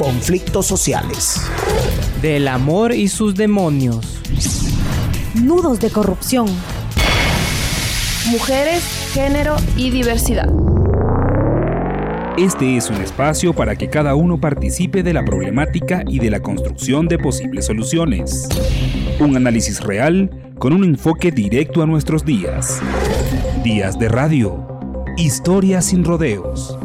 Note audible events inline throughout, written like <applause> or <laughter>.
conflictos sociales. Del amor y sus demonios. Nudos de corrupción. Mujeres, género y diversidad. Este es un espacio para que cada uno participe de la problemática y de la construcción de posibles soluciones. Un análisis real con un enfoque directo a nuestros días. Días de radio. Historias sin rodeos.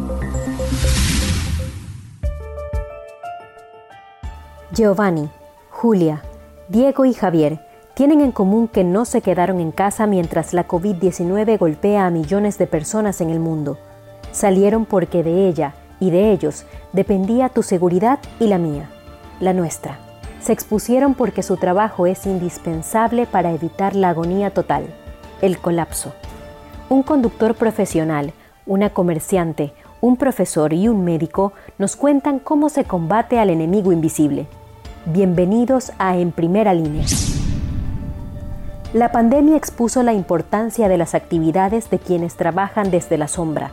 Giovanni, Julia, Diego y Javier tienen en común que no se quedaron en casa mientras la COVID-19 golpea a millones de personas en el mundo. Salieron porque de ella y de ellos dependía tu seguridad y la mía, la nuestra. Se expusieron porque su trabajo es indispensable para evitar la agonía total, el colapso. Un conductor profesional, una comerciante, un profesor y un médico nos cuentan cómo se combate al enemigo invisible. Bienvenidos a En Primera Línea. La pandemia expuso la importancia de las actividades de quienes trabajan desde la sombra.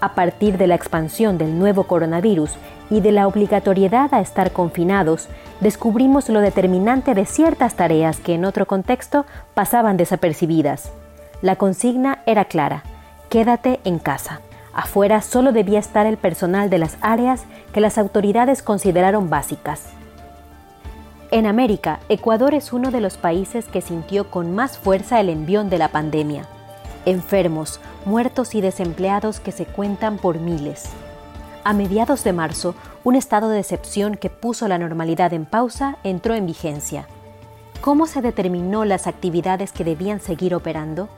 A partir de la expansión del nuevo coronavirus y de la obligatoriedad a estar confinados, descubrimos lo determinante de ciertas tareas que en otro contexto pasaban desapercibidas. La consigna era clara, quédate en casa. Afuera solo debía estar el personal de las áreas que las autoridades consideraron básicas. En América, Ecuador es uno de los países que sintió con más fuerza el envión de la pandemia. Enfermos, muertos y desempleados que se cuentan por miles. A mediados de marzo, un estado de excepción que puso la normalidad en pausa entró en vigencia. ¿Cómo se determinó las actividades que debían seguir operando?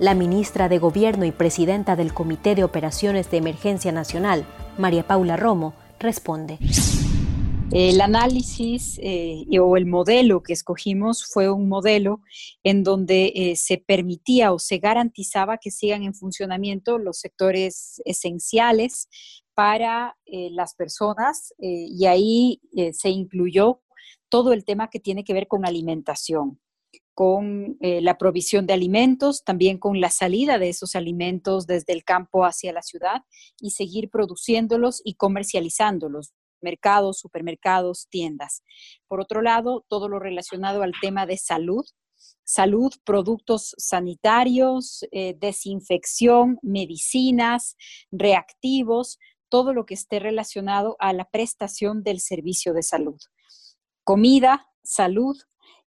La ministra de Gobierno y presidenta del Comité de Operaciones de Emergencia Nacional, María Paula Romo, responde. El análisis eh, o el modelo que escogimos fue un modelo en donde eh, se permitía o se garantizaba que sigan en funcionamiento los sectores esenciales para eh, las personas y ahí se incluyó todo el tema que tiene que ver con alimentación con la provisión de alimentos, también con la salida de esos alimentos desde el campo hacia la ciudad y seguir produciéndolos y comercializándolos mercados, supermercados, tiendas. Por otro lado, todo lo relacionado al tema de salud, salud, productos sanitarios, eh, desinfección, medicinas, reactivos, todo lo que esté relacionado a la prestación del servicio de salud. Comida, salud,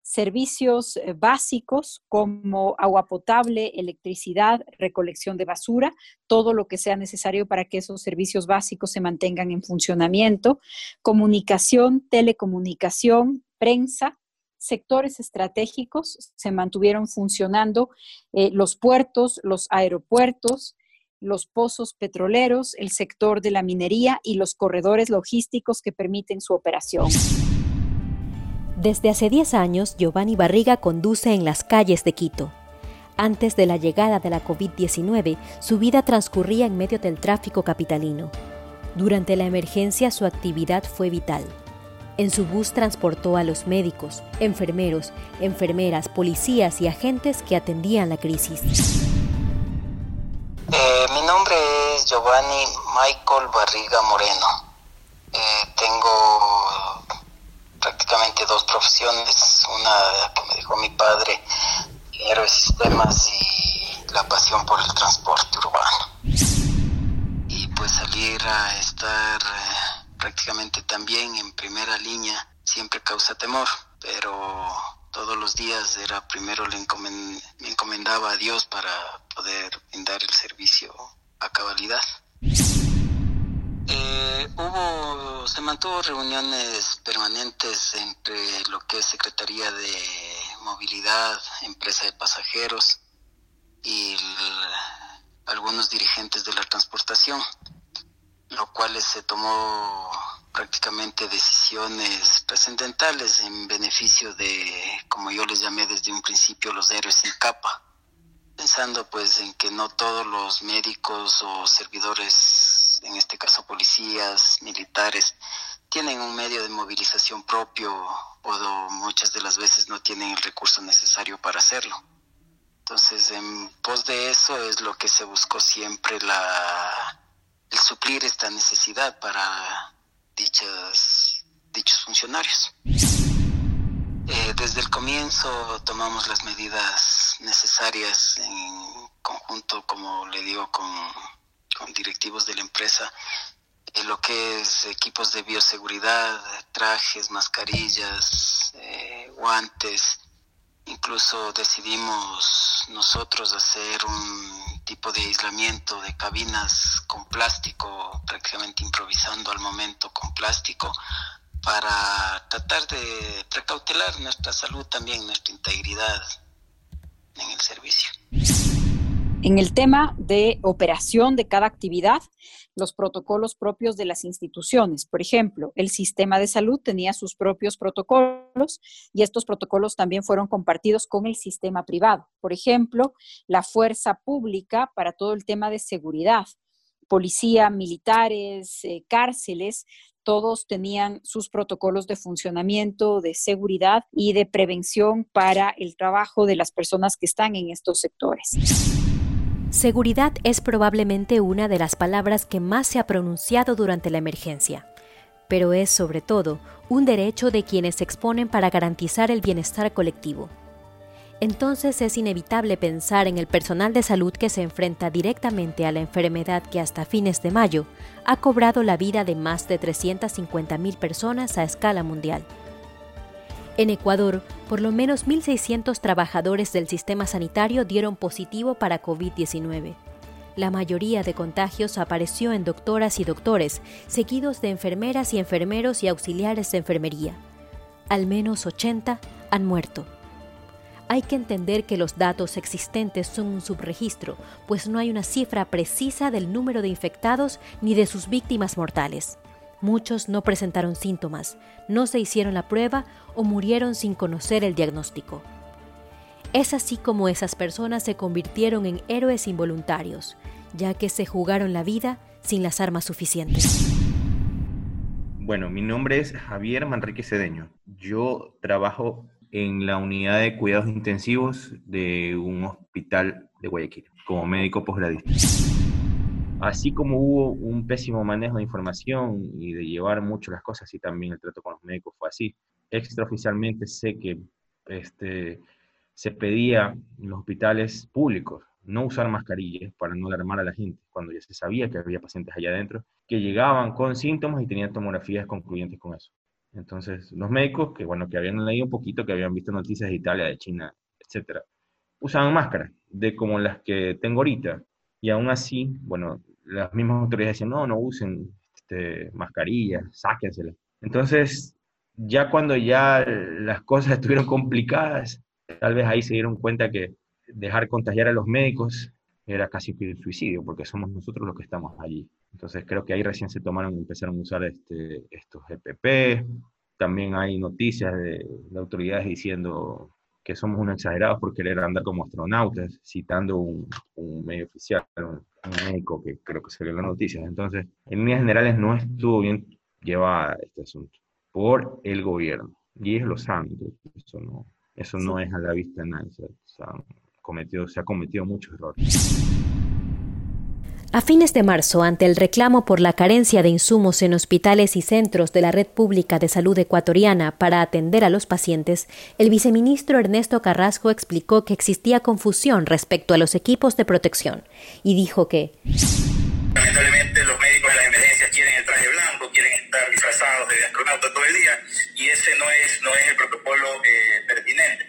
servicios eh, básicos como agua potable, electricidad, recolección de basura, todo lo que sea necesario para que esos servicios básicos se mantengan en funcionamiento, comunicación, telecomunicación, prensa, sectores estratégicos se mantuvieron funcionando, eh, los puertos, los aeropuertos, los pozos petroleros, el sector de la minería y los corredores logísticos que permiten su operación. Desde hace 10 años, Giovanni Barriga conduce en las calles de Quito. Antes de la llegada de la COVID-19, su vida transcurría en medio del tráfico capitalino. Durante la emergencia, su actividad fue vital. En su bus transportó a los médicos, enfermeros, enfermeras, policías y agentes que atendían la crisis. Eh, mi nombre es Giovanni Michael Barriga Moreno. Eh, tengo prácticamente dos profesiones, una que me dejó mi padre, ingeniero de sistemas y la pasión por el transporte urbano. Y pues salir a estar eh, prácticamente también en primera línea siempre causa temor, pero todos los días era primero le me encomendaba a Dios para poder brindar el servicio a cabalidad. Eh, hubo, se mantuvo reuniones permanentes entre lo que es Secretaría de Movilidad, Empresa de Pasajeros y algunos dirigentes de la transportación, lo cual se tomó prácticamente decisiones trascendentales en beneficio de, como yo les llamé desde un principio, los héroes sin capa, pensando pues en que no todos los médicos o servidores en este caso policías, militares, tienen un medio de movilización propio o muchas de las veces no tienen el recurso necesario para hacerlo. Entonces, en pos de eso es lo que se buscó siempre la, el suplir esta necesidad para dichas, dichos funcionarios. Eh, desde el comienzo tomamos las medidas necesarias en conjunto, como le digo, con, directivos de la empresa, en lo que es equipos de bioseguridad, trajes, mascarillas, eh, guantes. Incluso decidimos nosotros hacer un tipo de aislamiento de cabinas con plástico, prácticamente improvisando al momento con plástico, para tratar de precautelar nuestra salud también, nuestra integridad en el servicio. En el tema de operación de cada actividad, los protocolos propios de las instituciones. Por ejemplo, el sistema de salud tenía sus propios protocolos y estos protocolos también fueron compartidos con el sistema privado. Por ejemplo, la fuerza pública para todo el tema de seguridad, policía, militares, eh, cárceles, todos tenían sus protocolos de funcionamiento, de seguridad y de prevención para el trabajo de las personas que están en estos sectores. Seguridad es probablemente una de las palabras que más se ha pronunciado durante la emergencia, pero es sobre todo un derecho de quienes se exponen para garantizar el bienestar colectivo entonces es inevitable pensar en el personal de salud que se enfrenta directamente a la enfermedad que hasta fines de mayo ha cobrado la vida de más de 350.000 personas a escala mundial. En Ecuador, por lo menos 1.600 trabajadores del sistema sanitario dieron positivo para COVID-19. La mayoría de contagios apareció en doctoras y doctores, seguidos de enfermeras y enfermeros y auxiliares de enfermería. Al menos 80 han muerto. Hay que entender que los datos existentes son un subregistro, pues no hay una cifra precisa del número de infectados ni de sus víctimas mortales. Muchos no presentaron síntomas, no se hicieron la prueba o murieron sin conocer el diagnóstico. Es así como esas personas se convirtieron en héroes involuntarios, ya que se jugaron la vida sin las armas suficientes. Bueno, mi nombre es Javier Manrique Cedeño. Yo trabajo en la unidad de cuidados intensivos de un hospital de Guayaquil como médico posgradista. Así como hubo un pésimo manejo de información y de llevar mucho las cosas, y también el trato con los médicos fue así. Extraoficialmente sé que este, se pedía en los hospitales públicos no usar mascarillas para no alarmar a la gente, cuando ya se sabía que había pacientes allá adentro que llegaban con síntomas y tenían tomografías concluyentes con eso. Entonces, los médicos que, bueno, que habían leído un poquito, que habían visto noticias de Italia, de China, etcétera, usaban máscaras, de como las que tengo ahorita. Y aún así, bueno, las mismas autoridades decían, no, no usen este, mascarillas, sáquenselas. Entonces, ya cuando ya las cosas <laughs> estuvieron complicadas, tal vez ahí se dieron cuenta que dejar contagiar a los médicos era casi un suicidio, porque somos nosotros los que estamos allí. Entonces creo que ahí recién se tomaron y empezaron a usar este, estos EPP. También hay noticias de, autoridades diciendo que somos unos exagerados por querer andar como astronautas, citando un, medio oficial, un, médico que creo que salió en las noticias. Entonces, en líneas generales no estuvo bien llevada este asunto por el gobierno. Y ellos lo saben, eso no, eso no es a la vista de nadie. se ha cometido muchos errores. A fines de marzo, ante el reclamo por la carencia de insumos en hospitales y centros de la red pública de salud ecuatoriana para atender a los pacientes, el viceministro Ernesto Carrasco explicó que existía confusión respecto a los equipos de protección y dijo que lamentablemente los médicos de las emergencias quieren el traje blanco, quieren estar disfrazados de astronauta todo el día y ese no es, no es el protocolo eh, pertinente.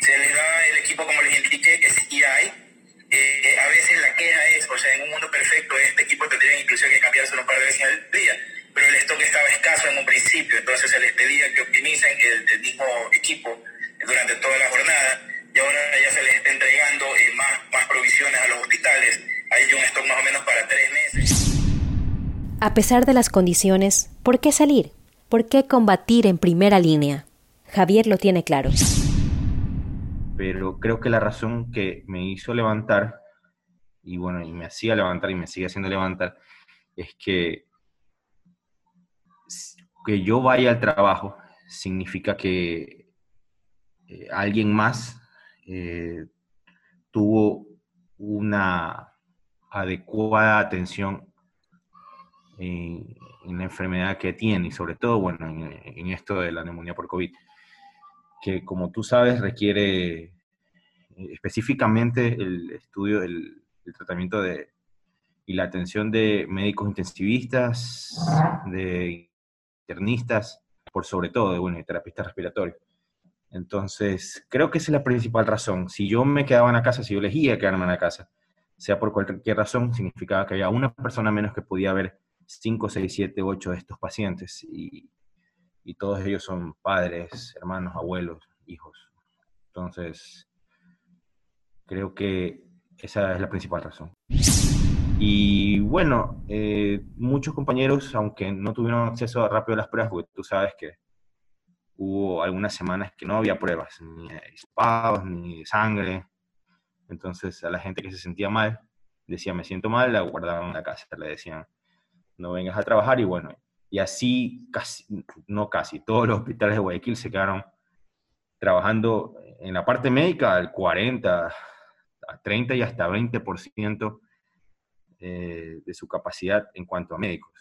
Se les da el equipo como les indiqué que sí hay eh, a veces la queja es, o sea, en un mundo perfecto este equipo tendría incluso que cambiarse un par de veces al día, pero el stock estaba escaso en un principio, entonces se les pedía que optimicen el, mismo equipo durante toda la jornada y ahora ya se les está entregando eh, más, más provisiones a los hospitales. Hay un stock más o menos para tres meses. A pesar de las condiciones, ¿por qué salir? ¿Por qué combatir en primera línea? Javier lo tiene claro pero creo que la razón que me hizo levantar, y bueno, y me hacía levantar y me sigue haciendo levantar, es que que yo vaya al trabajo significa que eh, alguien más eh, tuvo una adecuada atención en, la enfermedad que tiene y sobre todo, bueno, en, esto de la neumonía por COVID, que como tú sabes requiere eh, específicamente el estudio, el, tratamiento de, y la atención de médicos intensivistas, de internistas, por sobre todo, de, bueno, de terapistas respiratorios. Entonces, creo que esa es la principal razón. Si yo me quedaba en la casa, si yo elegía quedarme en la casa, sea por cualquier razón, significaba que había una persona menos que podía ver 5, 6, 7, 8 de estos pacientes y, y todos ellos son padres, hermanos, abuelos, hijos. Entonces, creo que esa es la principal razón. Y bueno, eh, muchos compañeros, aunque no tuvieron acceso rápido a las pruebas, porque tú sabes que hubo algunas semanas que no había pruebas, ni de ni sangre. Entonces a la gente que se sentía mal, decía, me siento mal, la guardaban en la casa, le decían, no vengas a trabajar y bueno, y así casi, no casi, todos los hospitales de Guayaquil se quedaron trabajando en la parte médica al 40, a 30 y hasta 20% eh, de su capacidad en cuanto a médicos.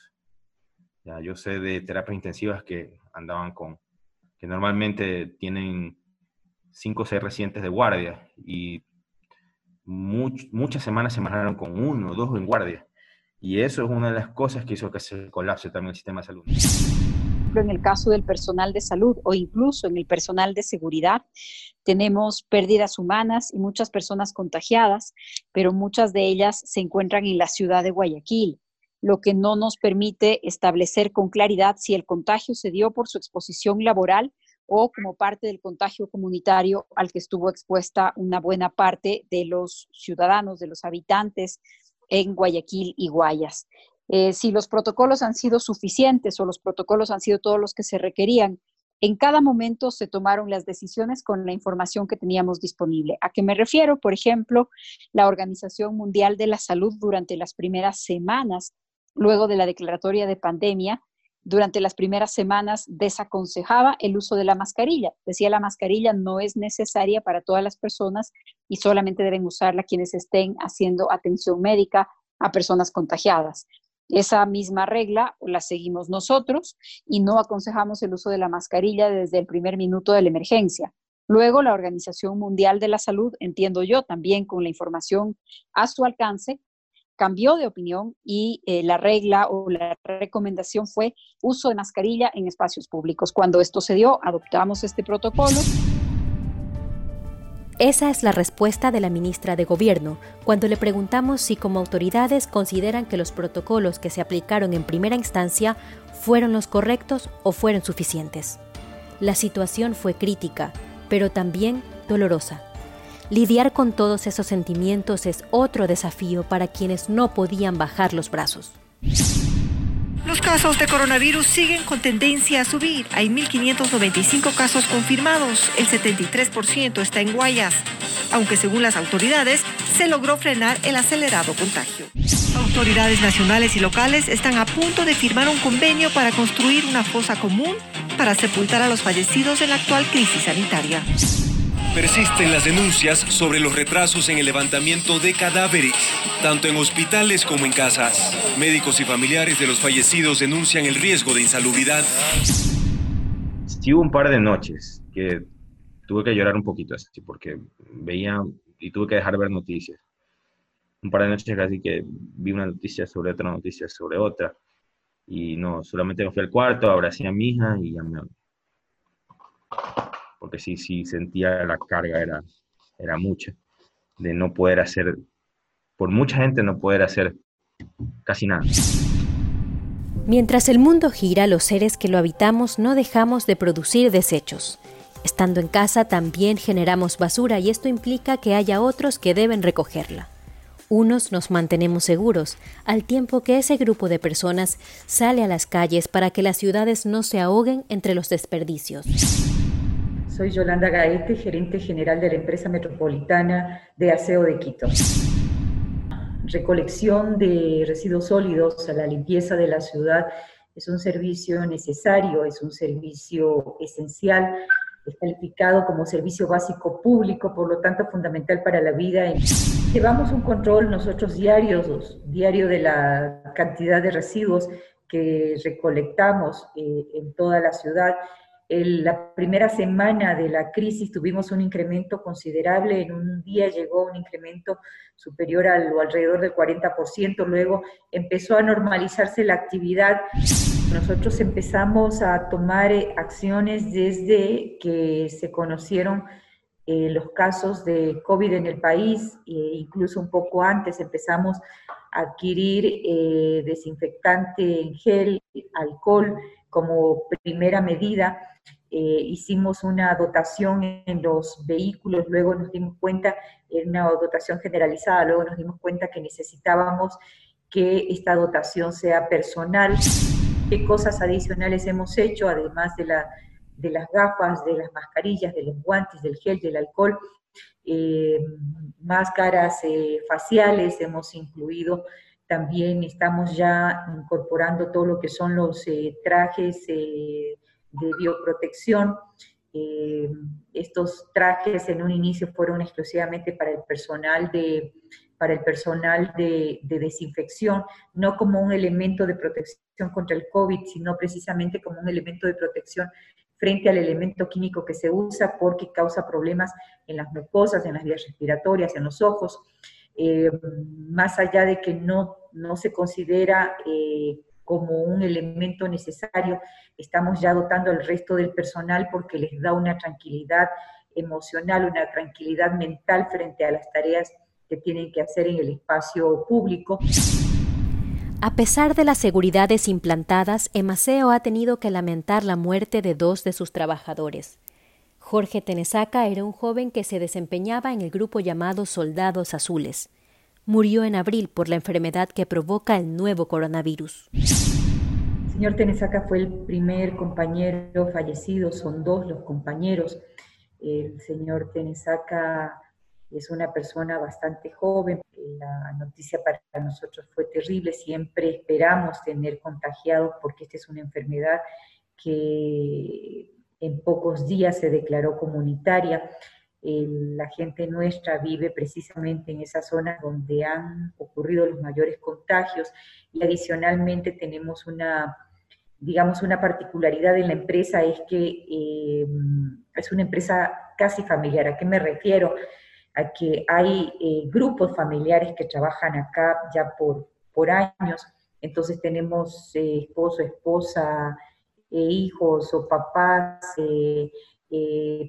Ya, yo sé de terapias intensivas que andaban con, que normalmente tienen 5 o 6 residentes de guardia y muchas semanas se manejaron con uno o dos en guardia. Y eso es una de las cosas que hizo que se colapse también el sistema de salud. En el caso del personal de salud o incluso en el personal de seguridad, tenemos pérdidas humanas y muchas personas contagiadas, pero muchas de ellas se encuentran en la ciudad de Guayaquil, lo que no nos permite establecer con claridad si el contagio se dio por su exposición laboral o como parte del contagio comunitario al que estuvo expuesta una buena parte de los ciudadanos, de los habitantes en Guayaquil y Guayas. Eh, si los protocolos han sido suficientes o los protocolos han sido todos los que se requerían. En cada momento se tomaron las decisiones con la información que teníamos disponible. ¿A qué me refiero? Por ejemplo, la Organización Mundial de la Salud durante las primeras semanas, luego de la declaratoria de pandemia, durante las primeras semanas desaconsejaba el uso de la mascarilla. Decía la mascarilla no es necesaria para todas las personas y solamente deben usarla quienes estén haciendo atención médica a personas contagiadas. Esa misma regla la seguimos nosotros y no aconsejamos el uso de la mascarilla desde el primer minuto de la emergencia. Luego, la Organización Mundial de la Salud, entiendo yo, también con la información a su alcance, cambió de opinión y eh, la regla o la recomendación fue uso de mascarilla en espacios públicos. Cuando esto se dio, adoptamos este protocolo. Esa es la respuesta de la ministra de Gobierno cuando le preguntamos si como autoridades consideran que los protocolos que se aplicaron en primera instancia fueron los correctos o fueron suficientes. La situación fue crítica, pero también dolorosa. Lidiar con todos esos sentimientos es otro desafío para quienes no podían bajar los brazos. Los casos de coronavirus siguen con tendencia a subir. Hay 1.595 casos confirmados. El 73% está en Guayas, aunque según las autoridades se logró frenar el acelerado contagio. Autoridades nacionales y locales están a punto de firmar un convenio para construir una fosa común para sepultar a los fallecidos en la actual crisis sanitaria. Persisten las denuncias sobre los retrasos en el levantamiento de cadáveres, tanto en hospitales como en casas. Médicos y familiares de los fallecidos denuncian el riesgo de insalubridad. Sí hubo un par de noches que tuve que llorar un poquito así, porque veía y tuve que dejar ver noticias. Un par de noches casi que vi una noticia sobre otra noticia sobre otra. Y no, solamente me fui al cuarto, abracé a mi hija y ya me porque sí, sí sentía la carga, era, era mucha, de no poder hacer, por mucha gente no poder hacer casi nada. Mientras el mundo gira, los seres que lo habitamos no dejamos de producir desechos. Estando en casa también generamos basura y esto implica que haya otros que deben recogerla. Unos nos mantenemos seguros, al tiempo que ese grupo de personas sale a las calles para que las ciudades no se ahoguen entre los desperdicios. Soy Yolanda Gaete, gerente general de la empresa metropolitana de aseo de Quito. Recolección de residuos sólidos a la limpieza de la ciudad es un servicio necesario, es un servicio esencial es calificado como servicio básico público, por lo tanto fundamental para la vida. Llevamos un control nosotros diarios, diario de la cantidad de residuos que recolectamos eh, en toda la ciudad. En la primera semana de la crisis tuvimos un incremento considerable, en un día llegó un incremento superior al o alrededor del 40%, luego empezó a normalizarse la actividad. Nosotros empezamos a tomar eh, acciones desde que se conocieron eh, los casos de COVID en el país, e incluso un poco antes empezamos a adquirir eh, desinfectante en gel, alcohol como primera medida. hicimos una dotación en los vehículos, luego nos dimos cuenta, en una dotación generalizada, luego nos dimos cuenta que necesitábamos que esta dotación sea personal. ¿Qué cosas adicionales hemos hecho, además de las gafas, de las mascarillas, de los guantes, del gel, del alcohol, eh, máscaras eh, faciales hemos incluido. También estamos ya incorporando todo lo que son los eh, trajes de bioprotección. estos trajes en un inicio fueron exclusivamente para el personal de, para el personal de, desinfección, no como un elemento de protección contra el COVID, sino precisamente como un elemento de protección frente al elemento químico que se usa porque causa problemas en las mucosas, en las vías respiratorias, en los ojos. Eh, más allá de que no, no se considera eh, como un elemento necesario, estamos ya dotando al resto del personal porque les da una tranquilidad emocional, una tranquilidad mental frente a las tareas que tienen que hacer en el espacio público. A pesar de las seguridades implantadas, Emaceo ha tenido que lamentar la muerte de dos de sus trabajadores. Jorge Tenesaca era un joven que se desempeñaba en el grupo llamado Soldados Azules. Murió en abril por la enfermedad que provoca el nuevo coronavirus. El señor Tenesaca fue el primer compañero fallecido, son dos los compañeros. El señor Tenesaca es una persona bastante joven. La noticia para nosotros fue terrible. Siempre esperamos tener contagiados porque esta es una enfermedad que en pocos días se declaró comunitaria. la gente nuestra vive precisamente en esa zona donde han ocurrido los mayores contagios y adicionalmente tenemos una, digamos, una particularidad en la empresa, es que eh, es una empresa casi familiar. ¿A qué me refiero? a que hay eh, grupos familiares que trabajan acá ya por, por años, entonces tenemos eh, esposo, esposa, eh, hijos o papás,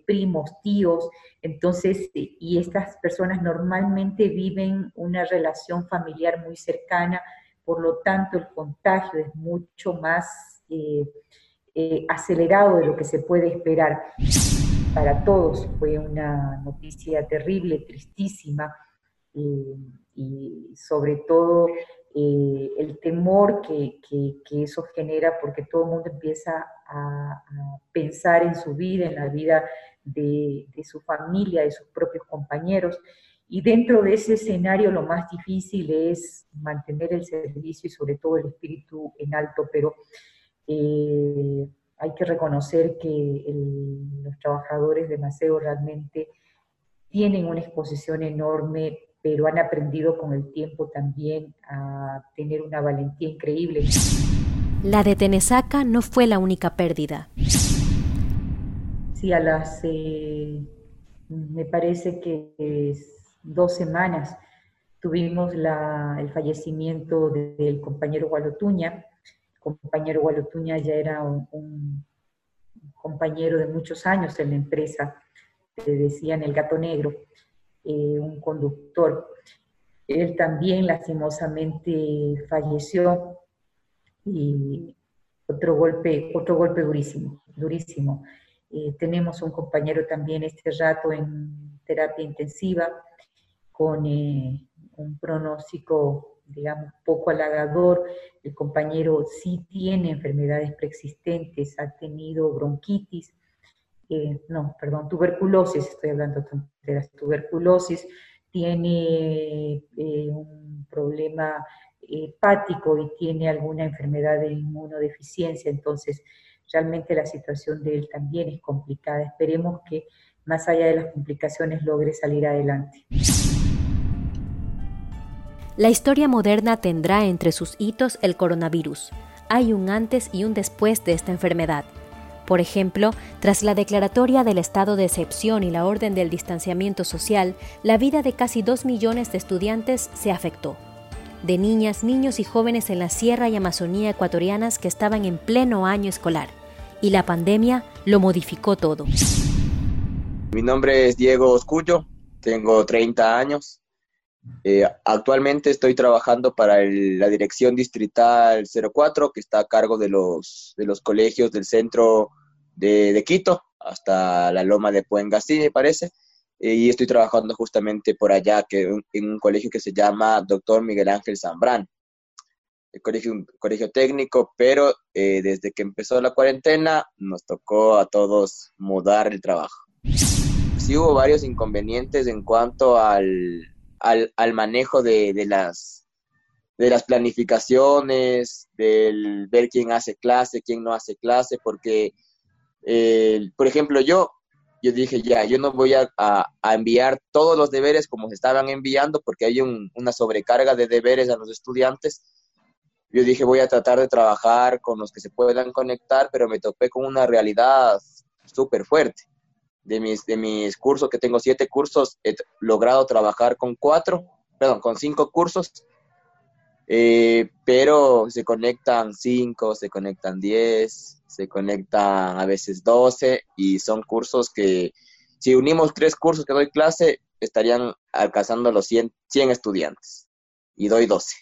primos, tíos, entonces, y estas personas normalmente viven una relación familiar muy cercana, por lo tanto el contagio es mucho más acelerado de lo que se puede esperar. Para todos fue una noticia terrible, tristísima, eh, y sobre todo eh, el temor que, eso genera porque todo el mundo empieza a, pensar en su vida, en la vida de, su familia, de sus propios compañeros. Y dentro de ese escenario lo más difícil es mantener el servicio y sobre todo el espíritu en alto, pero eh, hay que reconocer que los trabajadores de Maceo realmente tienen una exposición enorme, pero han aprendido con el tiempo también a tener una valentía increíble. La de Tenesaca no fue la única pérdida. Sí, a las, eh, me parece que dos semanas tuvimos el fallecimiento del compañero Gualotuña, compañero Gualotuña ya era un, compañero de muchos años en la empresa, le decían el gato negro, eh, un conductor. Él también lastimosamente falleció y otro golpe, otro golpe durísimo, durísimo. Eh, tenemos un compañero también este rato en terapia intensiva con eh, un pronóstico digamos, poco halagador. El compañero sí tiene enfermedades preexistentes, ha tenido bronquitis, eh, no, perdón, tuberculosis, estoy hablando de las tuberculosis, tiene eh, un problema hepático y tiene alguna enfermedad de inmunodeficiencia, entonces realmente la situación de él también es complicada. Esperemos que más allá de las complicaciones logre salir adelante. La historia moderna tendrá entre sus hitos el coronavirus. Hay un antes y un después de esta enfermedad. Por ejemplo, tras la declaratoria del estado de excepción y la orden del distanciamiento social, la vida de casi dos millones de estudiantes se afectó. De niñas, niños y jóvenes en la Sierra y Amazonía ecuatorianas que estaban en pleno año escolar. Y la pandemia lo modificó todo. Mi nombre es Diego Oscullo, tengo 30 años, eh, actualmente estoy trabajando para la Dirección Distrital 04, que está a cargo de los, de los colegios del centro de, Quito, hasta la loma de Puengasí, me parece. Eh, y estoy trabajando justamente por allá, que, en un colegio que se llama Doctor Miguel Ángel Zambrán. El colegio, un colegio técnico, pero eh, desde que empezó la cuarentena nos tocó a todos mudar el trabajo. Sí hubo varios inconvenientes en cuanto al, al, al manejo de, de, las, de las planificaciones, del ver quién hace clase, quién no hace clase, porque, eh, por ejemplo, yo, yo dije, ya, yo no voy a, a, enviar todos los deberes como se estaban enviando, porque hay un, una sobrecarga de deberes a los estudiantes. Yo dije, voy a tratar de trabajar con los que se puedan conectar, pero me topé con una realidad súper fuerte de mis, de mis cursos, que tengo siete cursos, he logrado trabajar con cuatro, perdón, con cinco cursos, eh, pero se conectan cinco, se conectan diez, se conectan a veces doce, y son cursos que si unimos tres cursos que doy clase, estarían alcanzando los 100, 100 estudiantes y doy 12.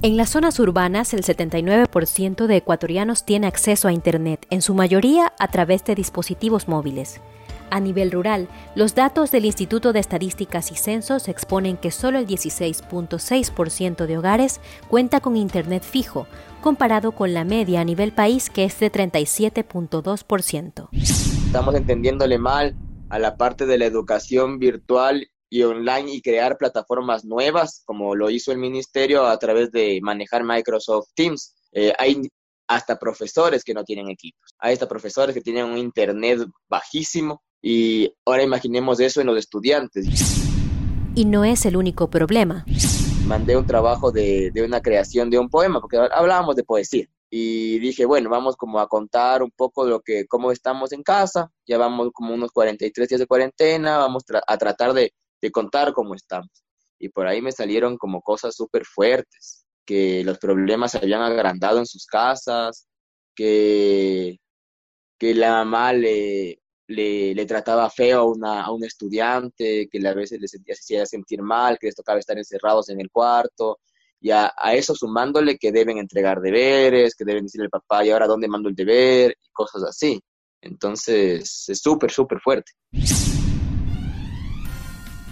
En las zonas urbanas, el 79% de ecuatorianos tiene acceso a Internet, en su mayoría a través de dispositivos móviles. A nivel rural, los datos del Instituto de Estadísticas y Censos exponen que solo el 16.6% de hogares cuenta con Internet fijo, comparado con la media a nivel país que es de 37.2%. Estamos entendiéndole mal a la parte de la educación virtual y online y crear plataformas nuevas, como lo hizo el ministerio a través de manejar Microsoft Teams. Eh, hay hasta profesores que no tienen equipos. Hay hasta profesores que tienen un internet bajísimo y ahora imaginemos eso en los estudiantes. Y no es el único problema. Mandé un trabajo de, de una creación de un poema, porque hablábamos de poesía y dije, bueno, vamos como a contar un poco lo que, cómo estamos en casa, ya vamos como unos 43 días de cuarentena, vamos a tratar de, de contar cómo estamos. Y por ahí me salieron como cosas súper fuertes, que los problemas se habían agrandado en sus casas, que, que la mamá le, le, trataba feo a, una, un estudiante, que a veces le se hacía sentir mal, que les tocaba estar encerrados en el cuarto, y a, a, eso sumándole que deben entregar deberes, que deben decirle al papá, y ahora dónde mando el deber, y cosas así. Entonces, es súper, súper fuerte.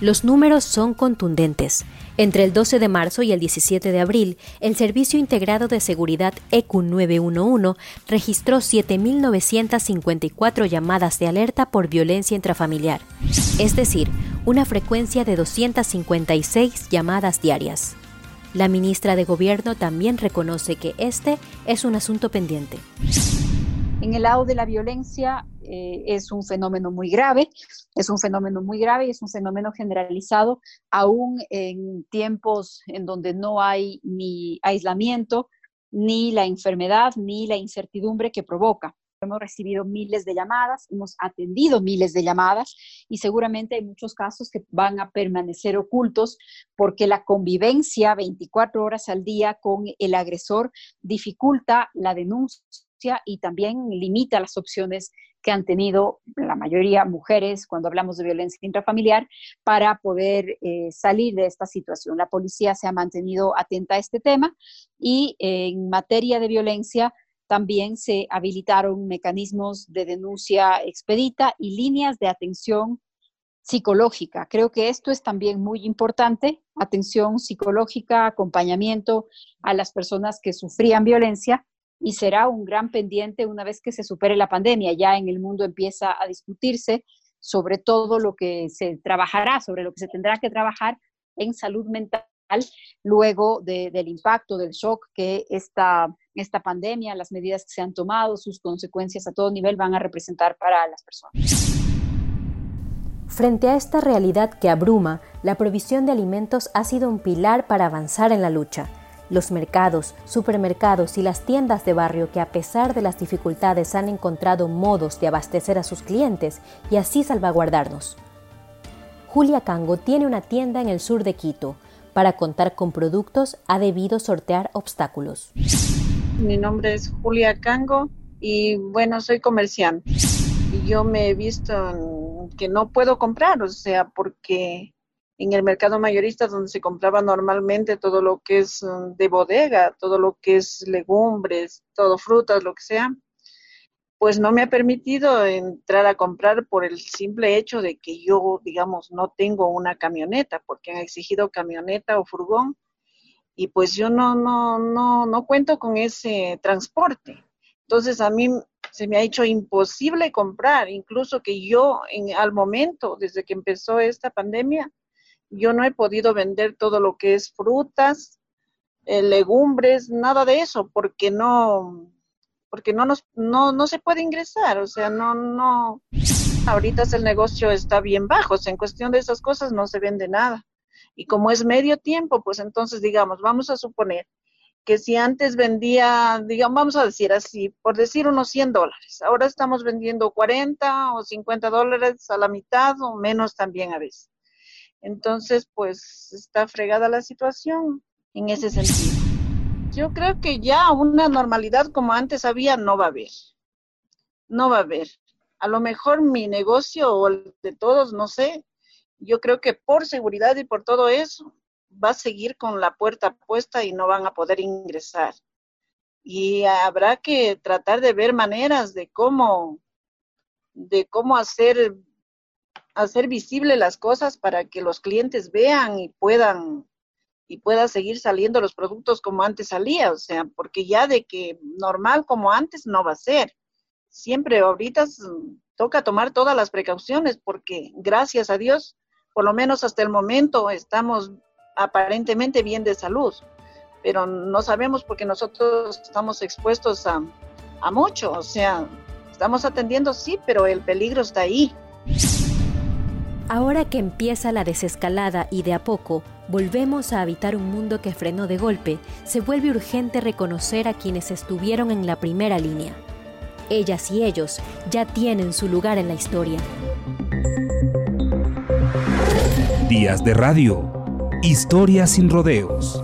Los números son contundentes. Entre el 12 de marzo y el 17 de abril, el Servicio Integrado de Seguridad EQ 911 registró 7.954 llamadas de alerta por violencia intrafamiliar, es decir, una frecuencia de 256 llamadas diarias. La ministra de Gobierno también reconoce que este es un asunto pendiente. En el lado de la violencia eh, es un fenómeno muy grave, es un fenómeno muy grave y es un fenómeno generalizado, aún en tiempos en donde no hay ni aislamiento, ni la enfermedad, ni la incertidumbre que provoca. Hemos recibido miles de llamadas, hemos atendido miles de llamadas y seguramente hay muchos casos que van a permanecer ocultos porque la convivencia 24 horas al día con el agresor dificulta la denuncia y también limita las opciones que han tenido la mayoría mujeres cuando hablamos de violencia intrafamiliar para poder eh, salir de esta situación. La policía se ha mantenido atenta a este tema y en materia de violencia también se habilitaron mecanismos de denuncia expedita y líneas de atención psicológica. Creo que esto es también muy importante, atención psicológica, acompañamiento a las personas que sufrían violencia y será un gran pendiente una vez que se supere la pandemia. Ya en el mundo empieza a discutirse sobre todo lo que se trabajará, sobre lo que se tendrá que trabajar en salud mental luego del impacto del shock que esta esta pandemia, las medidas que se han tomado, sus consecuencias a todo nivel van a representar para las personas. Frente a esta realidad que abruma, la provisión de alimentos ha sido un pilar para avanzar en la lucha. Los mercados, supermercados y las tiendas de barrio que a pesar de las dificultades han encontrado modos de abastecer a sus clientes y así salvaguardarnos. Julia Cango tiene una tienda en el sur de Quito. Para contar con productos ha debido sortear obstáculos. Mi nombre es Julia Cango y bueno, soy comerciante. Yo me he visto que no puedo comprar, o sea, porque en el mercado mayorista donde se compraba normalmente todo lo que es mm, de bodega, todo lo que es legumbres, todo frutas, lo que sea, pues no me ha permitido entrar a comprar por el simple hecho de que yo, digamos, no tengo una camioneta, porque han exigido camioneta o furgón, y pues yo no, no, no, no cuento con ese transporte. Entonces a mí se me ha hecho imposible comprar, incluso que yo en, al momento, desde que empezó esta pandemia, yo no he podido vender todo lo que es frutas, eh, legumbres, nada de eso, porque no, porque no nos, no, no se puede ingresar, o sea, no, no, ahorita el negocio está bien bajo, o sea, en cuestión de esas cosas no se vende nada. Y como es medio tiempo, pues entonces digamos, vamos a suponer que si antes vendía, digamos, vamos a decir así, por decir unos 100 dólares, ahora estamos vendiendo 40 o 50 dólares a la mitad o menos también a veces. Entonces, pues está fregada la situación en ese sentido. Yo creo que ya una normalidad como antes había no va a haber. No va a haber. A lo mejor mi negocio o el de todos, no sé. Yo creo que por seguridad y por todo eso va a seguir con la puerta puesta y no van a poder ingresar. Y habrá que tratar de ver maneras de cómo de cómo hacer hacer visible las cosas para que los clientes vean y puedan y pueda seguir saliendo los productos como antes salía, o sea, porque ya de que normal como antes no va a ser. Siempre ahorita toca tomar todas las precauciones porque gracias a Dios, por lo menos hasta el momento estamos aparentemente bien de salud, pero no sabemos porque nosotros estamos expuestos a, a mucho, o sea, estamos atendiendo sí, pero el peligro está ahí. Ahora que empieza la desescalada y de a poco volvemos a habitar un mundo que frenó de golpe, se vuelve urgente reconocer a quienes estuvieron en la primera línea. Ellas y ellos ya tienen su lugar en la historia. Días de radio. Historias sin rodeos.